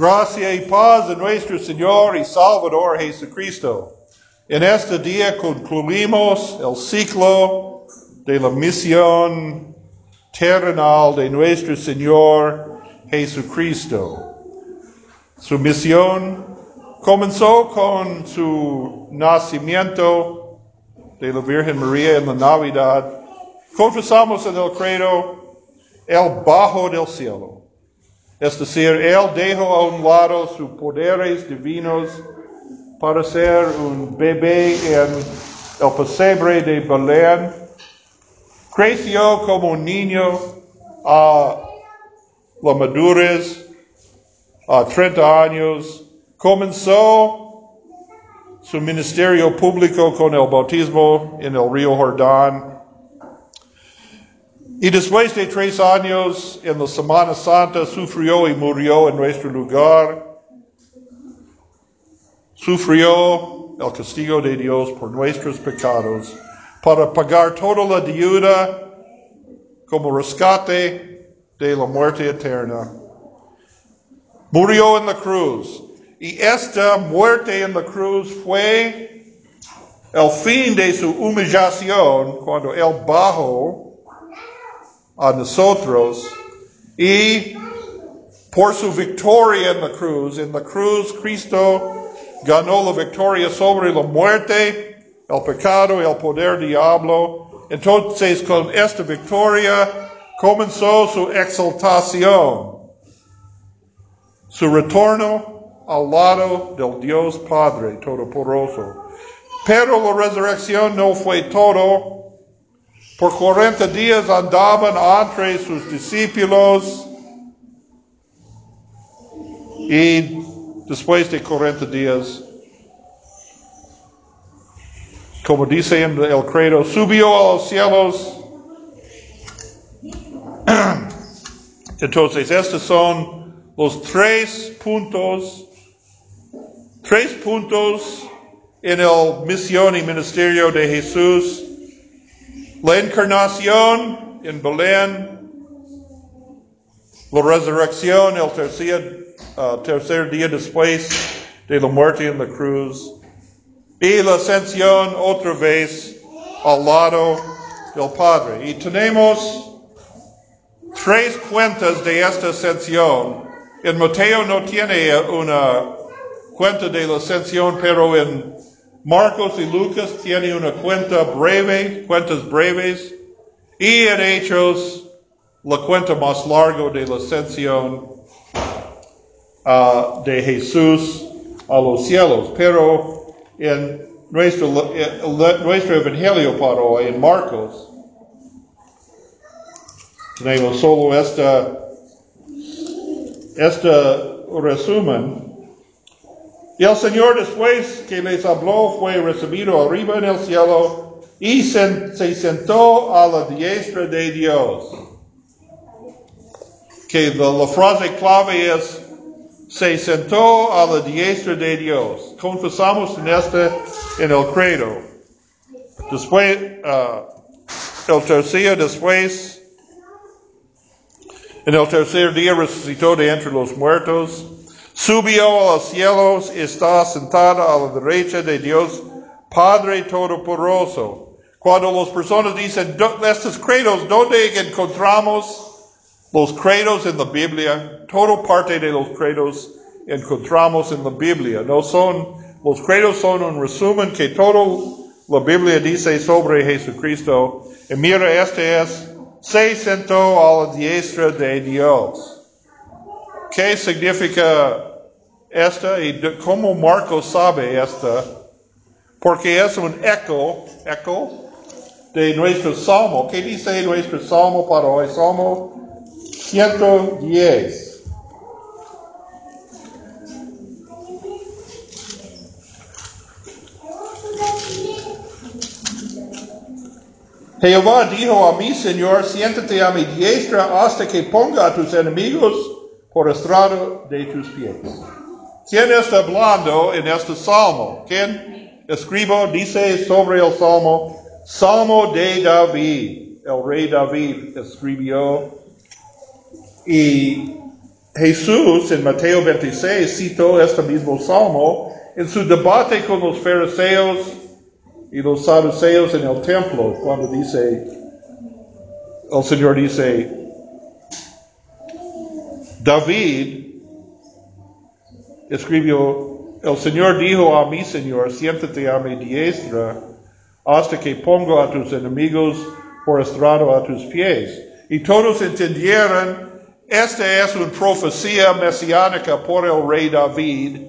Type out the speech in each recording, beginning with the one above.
Gracia y paz de nuestro Señor y Salvador Jesucristo. En este día concluimos el ciclo de la misión terrenal de nuestro Señor Jesucristo. Su misión comenzó con su nacimiento de la Virgen María en la Navidad. Confesamos en el credo el bajo del cielo. Es decir, Él dejó a un lado sus poderes divinos para ser un bebé en el pesebre de Belén. Creció como un niño a la madurez, a 30 años. Comenzó su ministerio público con el bautismo en el río Jordán. Y después de tres años en la Semana Santa sufrió y murió en nuestro lugar. Sufrió el castigo de Dios por nuestros pecados para pagar toda la deuda como rescate de la muerte eterna. Murió en la cruz. Y esta muerte en la cruz fue el fin de su humillación cuando él bajó a nosotros y por su victoria en la cruz, en la cruz Cristo ganó la victoria sobre la muerte, el pecado y el poder diablo. Entonces con esta victoria comenzó su exaltación, su retorno al lado del Dios Padre Todopoderoso. Pero la resurrección no fue todo. Por 40 días andaban entre sus discípulos y después de 40 días, como dice en el credo, subió a los cielos. Entonces, estos son los tres puntos Tres puntos en el misión y ministerio de Jesús. La encarnación en Belén, la resurrección el tercer, uh, tercer día después de la muerte en la cruz y la ascensión otra vez al lado del Padre. Y tenemos tres cuentas de esta ascensión. En Mateo no tiene una cuenta de la ascensión, pero en Marcos y Lucas tiene una cuenta breve, cuentas breves, y en Hechos la cuenta más larga de la ascensión uh, de Jesús a los cielos. Pero en nuestro, nuestro evangelio para hoy, en Marcos, tenemos solo esta, este resumen y el Señor después que les habló fue recibido arriba en el cielo y se, sentó a la diestra de Dios. Que la, frase clave es, se sentó a la diestra de Dios. Confesamos en este, en el credo. Después, uh, el tercer después, en el tercer día resucitó de entre los muertos Subió a los cielos, está sentada a la derecha de Dios, Padre Todopoderoso. Cuando las personas dicen estos credos, ¿dónde encontramos los credos en la Biblia? Todo parte de los credos encontramos en la Biblia. No son, los credos son un resumen que todo la Biblia dice sobre Jesucristo. Y mira, este es, se sentó a la diestra de Dios. ¿Qué significa esta y cómo Marcos sabe esta, porque es un eco, eco de nuestro salmo. ¿Qué dice nuestro salmo para hoy? Salmo 110. Jehová dijo a mi Señor, siéntate a mi diestra hasta que ponga a tus enemigos por estrado de tus pies. ¿Quién está hablando en este salmo? ¿Quién escribo dice sobre el salmo? Salmo de David. El rey David escribió. Y Jesús en Mateo 26 citó este mismo salmo en su debate con los fariseos y los saduceos en el templo, cuando dice, el Señor dice, David escribió, el Señor dijo a mi Señor, siéntate a mi diestra hasta que pongo a tus enemigos por estrado a tus pies. Y todos entendieron, esta es una profecía mesiánica por el rey David.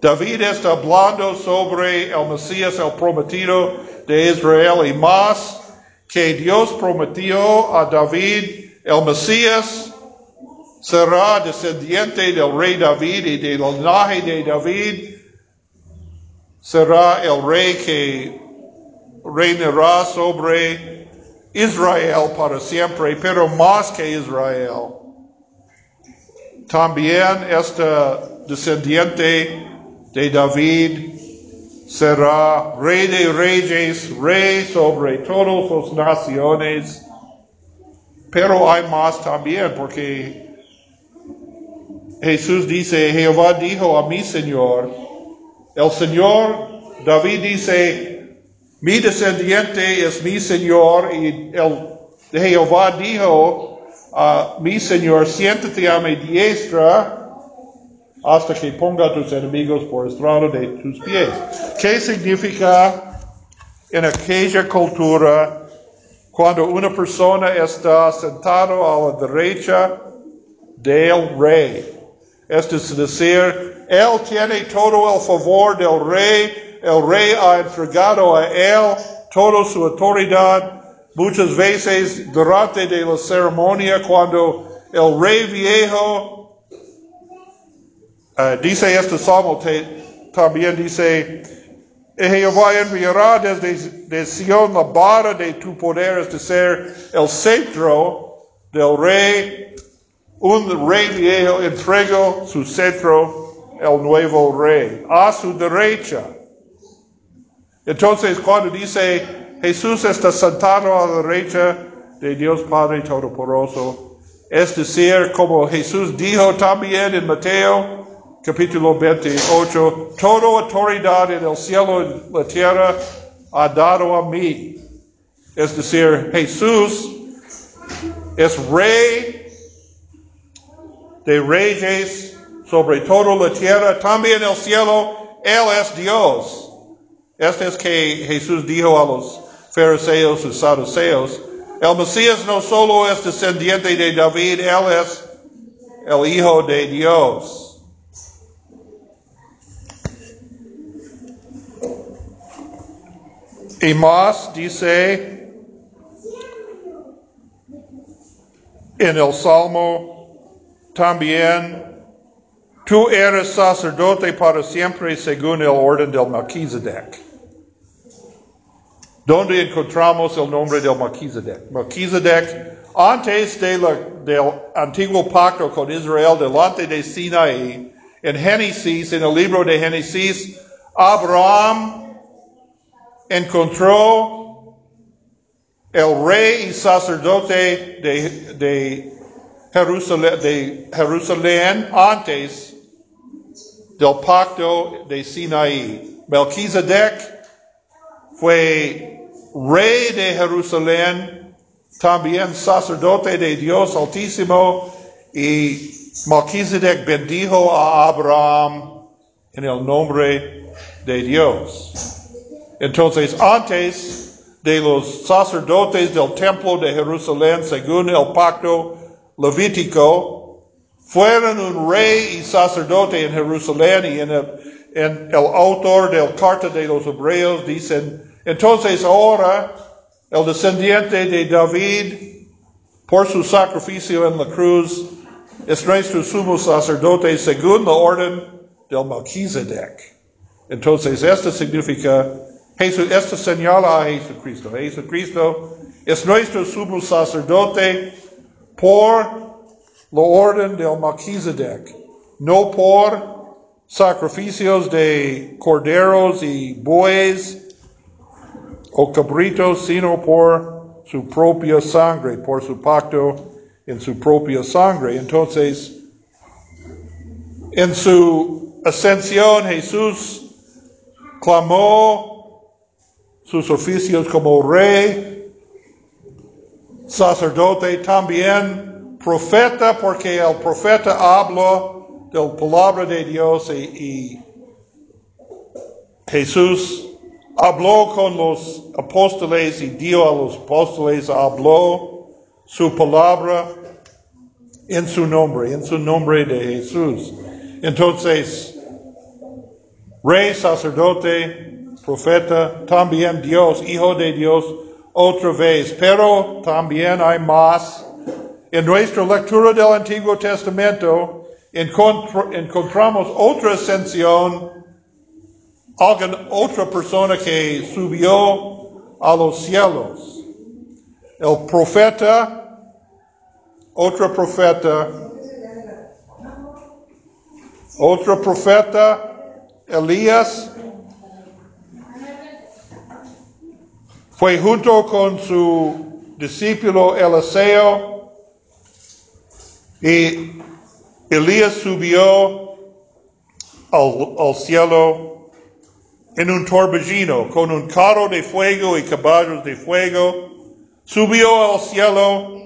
David está hablando sobre el Mesías, el prometido de Israel, y más que Dios prometió a David, el Mesías será descendiente del rey David y del linaje de David será el rey que reinará sobre Israel para siempre, pero más que Israel. También este descendiente de David será rey de reyes, rey sobre todas las naciones. Pero hay más también, porque Jesús dice, Jehová dijo a mi Señor, el Señor, David dice, mi descendiente es mi Señor y el Jehová dijo a mi Señor, siéntate a mi diestra hasta que ponga a tus enemigos por estrado de tus pies. ¿Qué significa en aquella cultura cuando una persona está sentado a la derecha del rey? Esto es decir, él tiene todo el favor del rey, el rey ha entregado a él toda su autoridad. Muchas veces durante de la ceremonia, cuando el rey viejo uh, dice este salmo, te, también dice, Jehová enviará desde de Sion la vara de tu poder, es decir, el cetro del rey un rey viejo entregó su cetro al nuevo rey, a su derecha. Entonces cuando dice Jesús está sentado a la derecha de Dios Padre Todopoderoso, es decir, como Jesús dijo también en Mateo capítulo 28, toda autoridad en el cielo y la tierra ha dado a mí. Es decir, Jesús es rey de reyes sobre toda la tierra, también el cielo, Él es Dios. Este es que Jesús dijo a los fariseos y saduceos. El Mesías no solo es descendiente de David, Él es el Hijo de Dios. Y más dice en el Salmo también tú eres sacerdote para siempre según el orden del Melchizedek. ¿Dónde encontramos el nombre del Melchizedek? Melchizedek, antes de del antiguo pacto con Israel, delante de Sinaí, en Génesis, en el libro de Génesis, Abraham encontró el rey y sacerdote de, de Jerusalén, antes del pacto de Sinaí. Melquisedec fue rey de Jerusalén, también sacerdote de Dios Altísimo, y Melquisedec bendijo a Abraham en el nombre de Dios. Entonces, antes de los sacerdotes del templo de Jerusalén, según el pacto Levítico, fueron un rey y sacerdote en Jerusalén y en el, autor del carta de los hebreos dicen, entonces ahora el descendiente de David, por su sacrificio en la cruz, es nuestro sumo sacerdote según la orden del Melchizedek. Entonces, esto significa, Jesús, esto señala a Jesucristo. Jesucristo es nuestro sumo sacerdote por la orden del Melchizedek, no por sacrificios de corderos y bueyes o cabritos, sino por su propia sangre, por su pacto en su propia sangre. Entonces, en su ascensión Jesús clamó sus oficios como rey, sacerdote, también profeta, porque el profeta habla de la palabra de Dios y, Jesús habló con los apóstoles y dio a los apóstoles, habló su palabra en su nombre, en su nombre de Jesús. Entonces, rey, sacerdote, profeta, también Dios, hijo de Dios, otra vez. Pero también hay más. En nuestra lectura del Antiguo Testamento encontramos otra ascensión, alguien, otra persona que subió a los cielos. El profeta, otro profeta, otro profeta, Elías, fue junto con su discípulo Eliseo y Elías subió al, cielo en un torbellino con un carro de fuego y caballos de fuego. Subió al cielo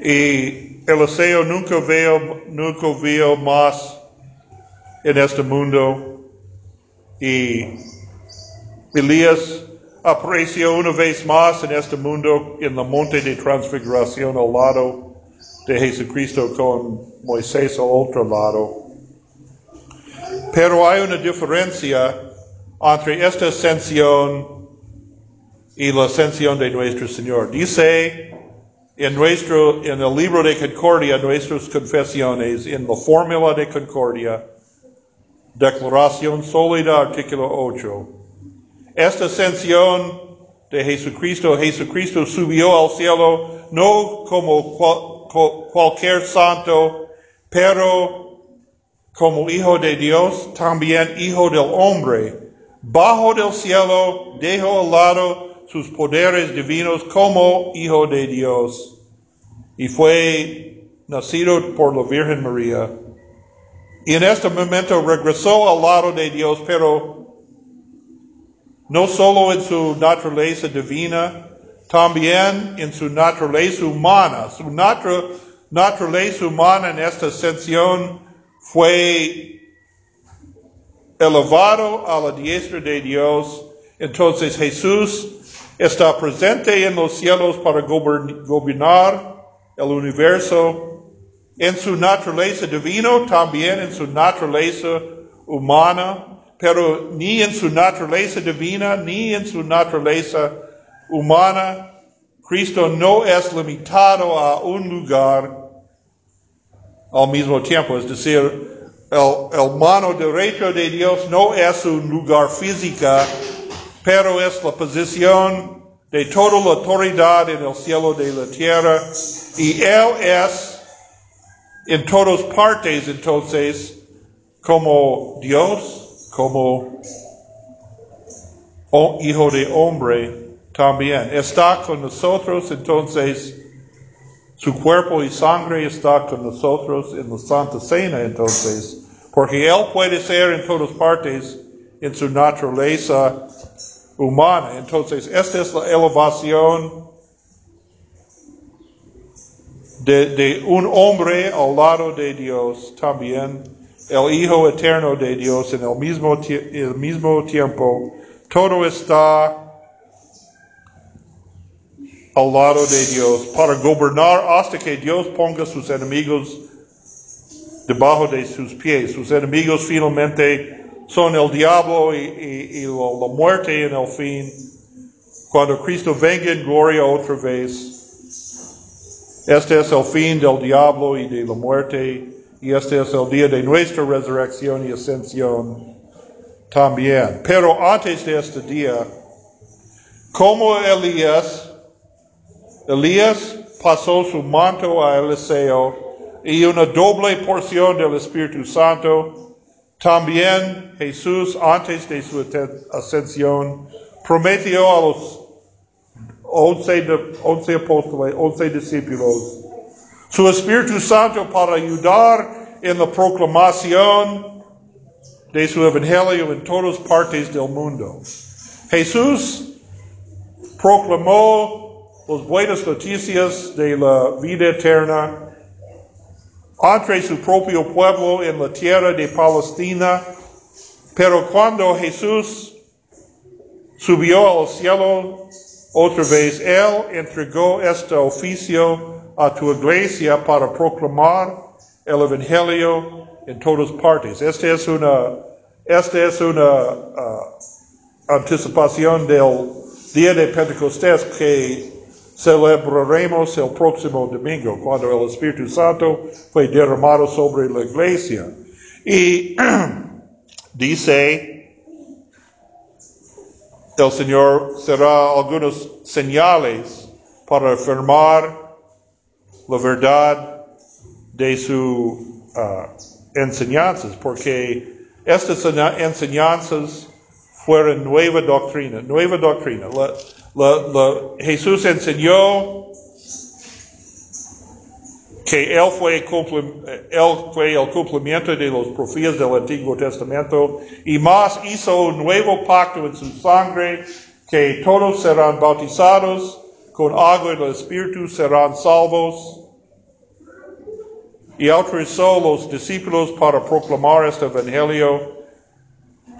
y Eliseo nunca vio, nunca vio más en este mundo y Elías apareció una vez más en este mundo en el monte de transfiguración al lado de Jesucristo con Moisés al otro lado. Pero hay una diferencia entre esta ascensión y la ascensión de nuestro Señor. Dice en nuestro, en el libro de Concordia, nuestras confesiones, en la fórmula de Concordia, declaración sólida, artículo 8. Esta ascensión de Jesucristo, Jesucristo subió al cielo no como cualquier santo, pero como hijo de Dios, también hijo del hombre. Bajo del cielo dejó al lado sus poderes divinos como hijo de Dios y fue nacido por la Virgen María. Y en este momento regresó al lado de Dios, pero no solo en su naturaleza divina, también en su naturaleza humana. Su naturaleza humana en esta ascensión fue elevado a la diestra de Dios. Entonces Jesús está presente en los cielos para gobernar el universo en su naturaleza divina, también en su naturaleza humana pero ni en su naturaleza divina, ni en su naturaleza humana, Cristo no es limitado a un lugar al mismo tiempo. Es decir, el, mano derecha de Dios no es un lugar física, pero es la posición de toda la autoridad en el cielo de la tierra. Y Él es en todas partes entonces como Dios, como hijo de hombre también. Está con nosotros, entonces su cuerpo y sangre está con nosotros en la Santa Cena, entonces, porque Él puede ser en todas partes en su naturaleza humana. Entonces, esta es la elevación de, un hombre al lado de Dios también el Hijo eterno de Dios en el mismo, el mismo tiempo, todo está al lado de Dios para gobernar hasta que Dios ponga sus enemigos debajo de sus pies. Sus enemigos finalmente son el diablo y, la muerte en el fin. Cuando Cristo venga en gloria otra vez, este es el fin del diablo y de la muerte y este es el día de nuestra resurrección y ascensión también. Pero antes de este día, como Elías, Elías pasó su manto a Eliseo y una doble porción del Espíritu Santo, también Jesús antes de su ascensión prometió a los once, de, once apóstoles, once discípulos. Su Espíritu Santo para ayudar en la proclamación de su evangelio en todas partes del mundo. Jesús proclamó las buenas noticias de la vida eterna entre su propio pueblo en la tierra de Palestina, pero cuando Jesús subió al cielo otra vez, Él entregó este oficio a tu iglesia para proclamar el Evangelio en todas partes. Esta es una, esta es una uh, anticipación del día de Pentecostés que celebraremos el próximo domingo, cuando el Espíritu Santo fue derramado sobre la iglesia. Y dice, el Señor será algunos señales para afirmar la verdad de sus uh, enseñanzas, porque estas enseñanzas fueron nueva doctrina, nueva doctrina. Jesús enseñó que él fue, el cumplimiento de los profetas del Antiguo Testamento y más hizo un nuevo pacto en su sangre que todos serán bautizados con agua y el Espíritu serán salvos. Y autorizó los discípulos para proclamar este evangelio.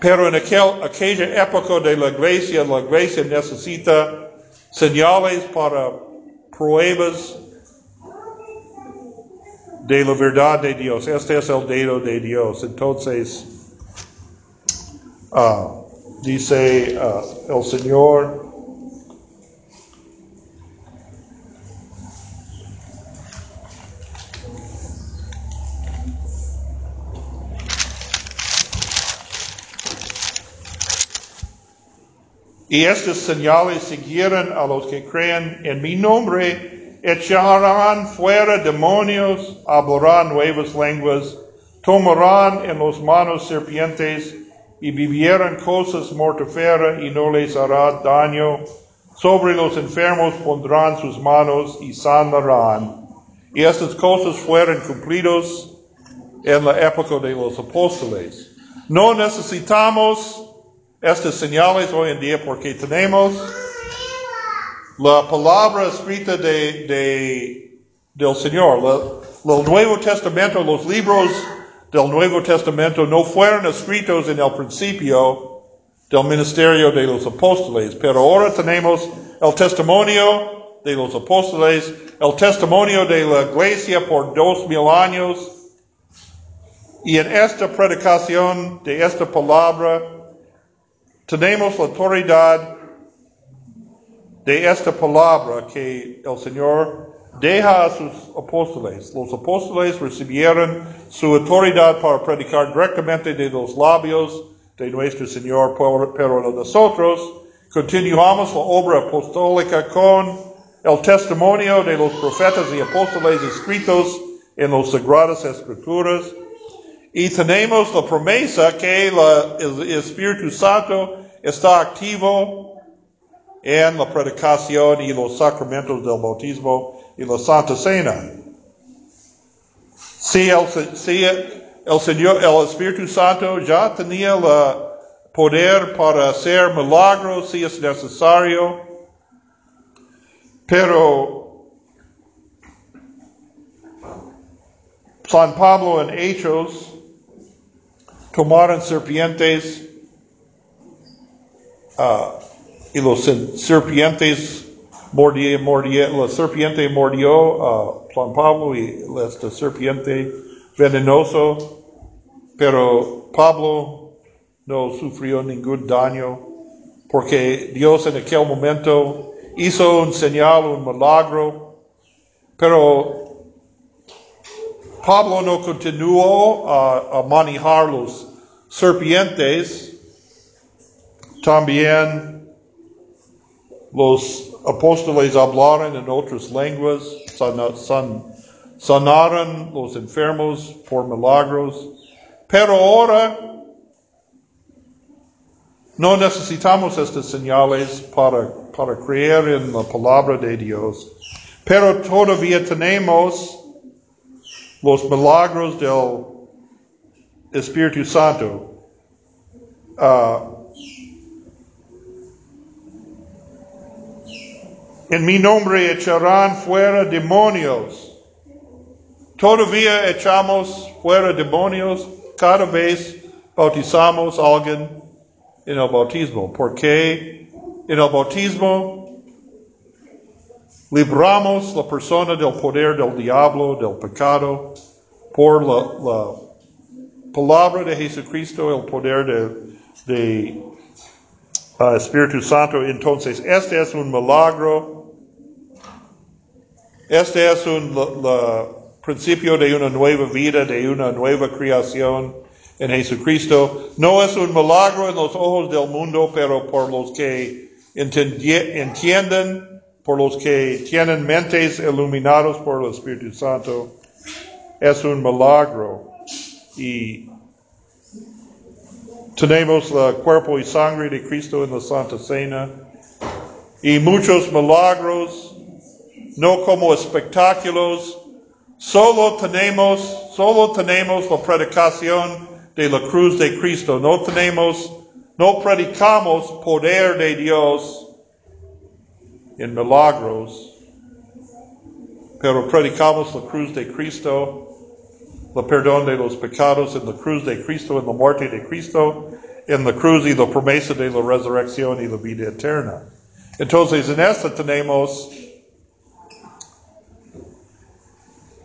Pero en aquel, aquella época de la iglesia, la iglesia necesita señales para pruebas de la verdad de Dios. Este es el dedo de Dios. Entonces, uh, dice uh, el Señor, Y estas señales siguieron a los que creen en mi nombre, echarán fuera demonios, hablarán nuevas lenguas, tomarán en los manos serpientes y vivieran cosas mortíferas y no les hará daño. Sobre los enfermos pondrán sus manos y sanarán. Y estas cosas fueron cumplidos en la época de los apóstoles. No necesitamos estas señales hoy en día porque tenemos la palabra escrita de, de del Señor. el Nuevo Testamento, los libros del Nuevo Testamento no fueron escritos en el principio del ministerio de los apóstoles, pero ahora tenemos el testimonio de los apóstoles, el testimonio de la iglesia por dos mil años, y en esta predicación de esta palabra tenemos la autoridad de esta palabra que el Señor deja a sus apóstoles. Los apóstoles recibieron su autoridad para predicar directamente de los labios de nuestro Señor, pero nosotros continuamos la obra apostólica con el testimonio de los profetas y apóstoles escritos en las Sagradas Escrituras y tenemos la promesa que el Espíritu Santo está activo en la predicación y los sacramentos del bautismo y la Santa Cena. Si el, el Señor, el Espíritu Santo ya tenía el poder para hacer milagros si es necesario, pero San Pablo en Hechos tomaron serpientes uh, y los serpientes mordió, mordió, la serpiente mordió a San Pablo y esta serpiente venenoso, pero Pablo no sufrió ningún daño porque Dios en aquel momento hizo un señal, un milagro, pero Pablo no continuó a, a manejar los serpientes, también los apóstoles hablaron en otras lenguas, san, sanaron los enfermos por milagros, pero ahora no necesitamos estas señales para para creer en la palabra de Dios, pero todavía tenemos los milagros del Espíritu Santo. Uh, en mi nombre echarán fuera demonios. Todavía echamos fuera demonios cada vez bautizamos a alguien en el bautismo. Porque en el bautismo libramos la persona del poder del diablo, del pecado, por la, palabra de Jesucristo, el poder de, de uh, Espíritu Santo. Entonces, este es un milagro. Este es un principio de una nueva vida, de una nueva creación en Jesucristo. No es un milagro en los ojos del mundo, pero por los que entienden, por los que tienen mentes iluminados por el Espíritu Santo, es un milagro. Y tenemos el cuerpo y sangre de Cristo en la Santa Cena. Y muchos milagros, no como espectáculos, solo tenemos, solo tenemos la predicación de la cruz de Cristo. No tenemos, no predicamos poder de Dios en milagros, pero predicamos la cruz de Cristo, el perdón de los pecados en la cruz de Cristo, en la muerte de Cristo, en la cruz y la promesa de la resurrección y la vida eterna. Entonces, en esta tenemos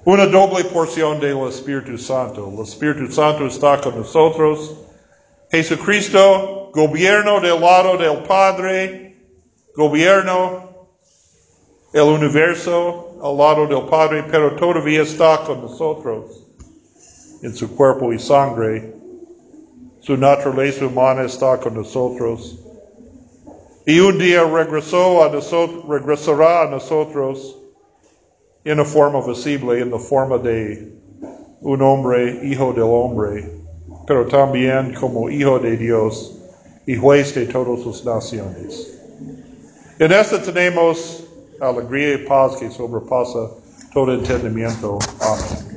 una doble porción del Espíritu Santo. El Espíritu Santo está con nosotros. Jesucristo, gobierno del lado del Padre, gobierno el universo al lado del Padre, pero todavía está con nosotros en su cuerpo y sangre. Su naturaleza humana está con nosotros. Y un día regresó a nosotros, regresará a nosotros en la forma visible, en la forma de un hombre, hijo del hombre, pero también como hijo de Dios y juez de todas sus naciones. En esto tenemos alegría y paz que sobrepasa todo entendimiento. Amén.